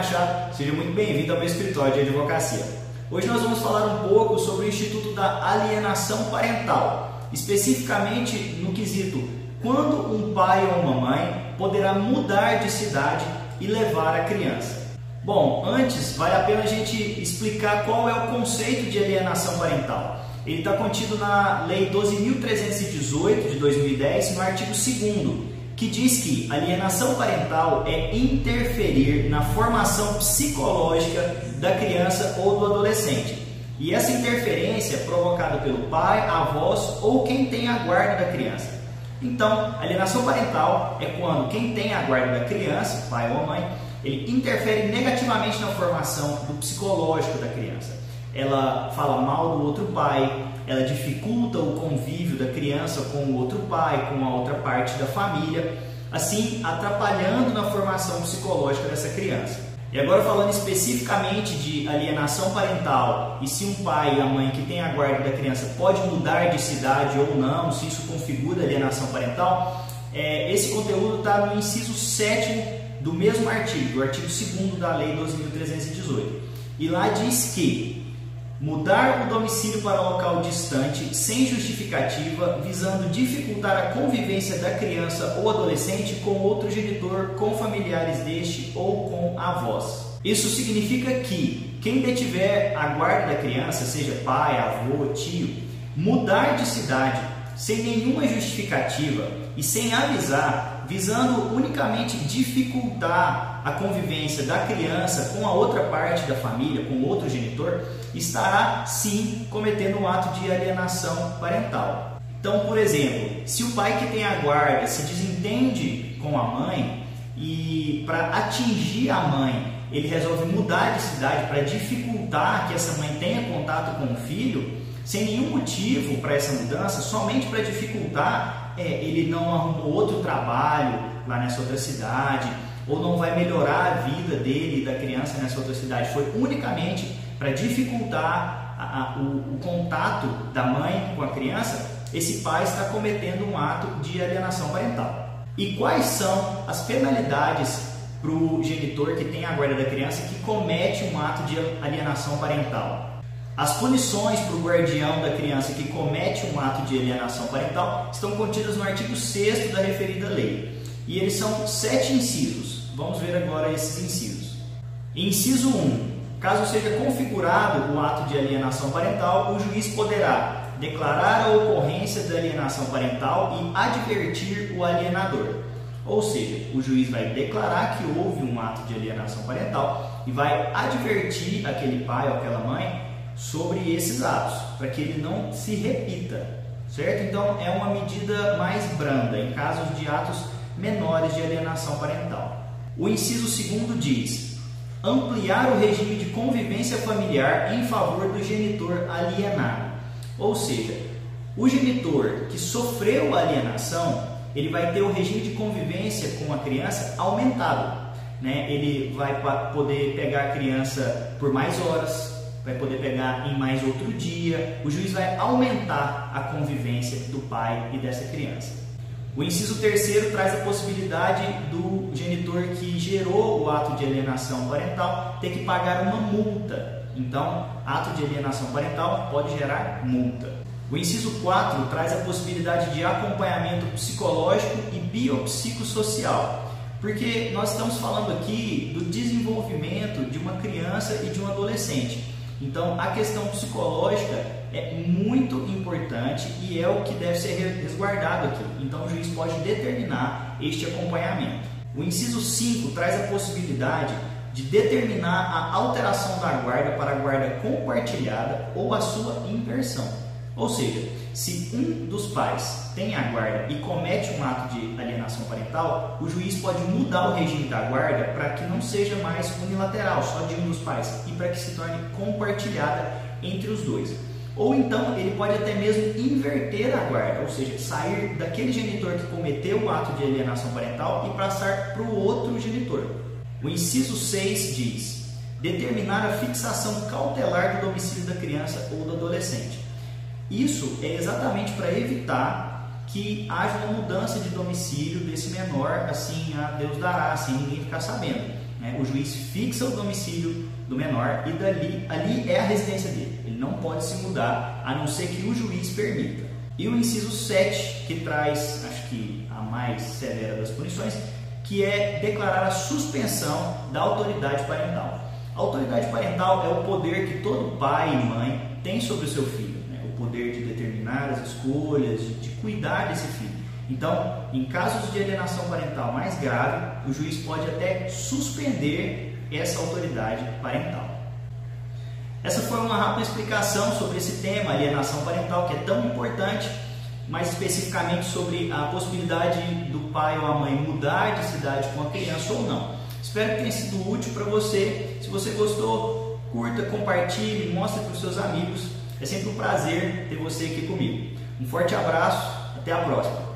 Machado, seja muito bem-vindo ao meu escritório de advocacia. Hoje nós vamos falar um pouco sobre o Instituto da Alienação Parental, especificamente no quesito quando um pai ou uma mãe poderá mudar de cidade e levar a criança. Bom, antes vale a pena a gente explicar qual é o conceito de alienação parental. Ele está contido na Lei 12.318 de 2010, no artigo 2 que diz que alienação parental é interferir na formação psicológica da criança ou do adolescente. E essa interferência é provocada pelo pai, avós ou quem tem a guarda da criança. Então, alienação parental é quando quem tem a guarda da criança, pai ou mãe, ele interfere negativamente na formação do psicológico da criança. Ela fala mal do outro pai, ela dificulta o convívio da criança com o outro pai, com a outra parte da família, assim atrapalhando na formação psicológica dessa criança. E agora falando especificamente de alienação parental e se um pai e a mãe que tem a guarda da criança pode mudar de cidade ou não, se isso configura alienação parental, é, esse conteúdo está no inciso 7 do mesmo artigo, do artigo 2 da Lei 12.318. E lá diz que Mudar o domicílio para local distante sem justificativa, visando dificultar a convivência da criança ou adolescente com outro genitor, com familiares deste ou com avós. Isso significa que quem detiver a guarda da criança, seja pai, avô, tio, mudar de cidade sem nenhuma justificativa e sem avisar, visando unicamente dificultar a convivência da criança com a outra parte da família, com outro genitor, estará sim cometendo um ato de alienação parental. Então, por exemplo, se o pai que tem a guarda se desentende com a mãe e para atingir a mãe ele resolve mudar de cidade para dificultar que essa mãe tenha contato com o filho, sem nenhum motivo para essa mudança, somente para dificultar, é, ele não arrumou outro trabalho lá nessa outra cidade, ou não vai melhorar a vida dele e da criança nessa outra cidade. Foi unicamente para dificultar a, a, o, o contato da mãe com a criança, esse pai está cometendo um ato de alienação parental. E quais são as penalidades para o genitor que tem a guarda da criança que comete um ato de alienação parental? As punições para o guardião da criança que comete um ato de alienação parental estão contidas no artigo 6 da referida lei. E eles são sete incisos. Vamos ver agora esses incisos. Inciso 1. Caso seja configurado o ato de alienação parental, o juiz poderá declarar a ocorrência da alienação parental e advertir o alienador. Ou seja, o juiz vai declarar que houve um ato de alienação parental e vai advertir aquele pai ou aquela mãe sobre esses atos, para que ele não se repita, certo? Então é uma medida mais branda em casos de atos menores de alienação parental. O inciso segundo diz: ampliar o regime de convivência familiar em favor do genitor alienado. Ou seja, o genitor que sofreu alienação, ele vai ter o regime de convivência com a criança aumentado. Né? Ele vai poder pegar a criança por mais horas, vai poder pegar em mais outro dia. O juiz vai aumentar a convivência do pai e dessa criança. O inciso terceiro traz a possibilidade do genitor que gerou o ato de alienação parental ter que pagar uma multa. Então, ato de alienação parental pode gerar multa. O inciso 4 traz a possibilidade de acompanhamento psicológico e biopsicossocial. Porque nós estamos falando aqui do desenvolvimento de uma criança e de um adolescente. Então, a questão psicológica é muito importante e é o que deve ser resguardado aqui. Então, o juiz pode determinar este acompanhamento. O inciso 5 traz a possibilidade de determinar a alteração da guarda para a guarda compartilhada ou a sua inversão. Ou seja, se um dos pais tem a guarda e comete um ato de alienação parental, o juiz pode mudar o regime da guarda para que não seja mais unilateral, só de um dos pais, e para que se torne compartilhada entre os dois. Ou então ele pode até mesmo inverter a guarda, ou seja, sair daquele genitor que cometeu o ato de alienação parental e passar para o outro genitor. O inciso 6 diz: determinar a fixação cautelar do domicílio da criança ou do adolescente. Isso é exatamente para evitar que haja uma mudança de domicílio desse menor, assim a Deus dará, sem ninguém ficar sabendo. né, o juiz fixa o domicílio do menor e dali ali é a residência dele. Ele não pode se mudar a não ser que o juiz permita. E o inciso 7, que traz, acho que a mais severa das punições, que é declarar a suspensão da autoridade parental. A autoridade parental é o poder que todo pai e mãe tem sobre o seu filho, poder de determinar as escolhas, de, de cuidar desse filho. Então, em casos de alienação parental mais grave, o juiz pode até suspender essa autoridade parental. Essa foi uma rápida explicação sobre esse tema, alienação parental, que é tão importante mais especificamente sobre a possibilidade do pai ou a mãe mudar de cidade com a criança ou não. Espero que tenha sido útil para você. Se você gostou, curta, compartilhe, mostre para os seus amigos. É sempre um prazer ter você aqui comigo. Um forte abraço, até a próxima.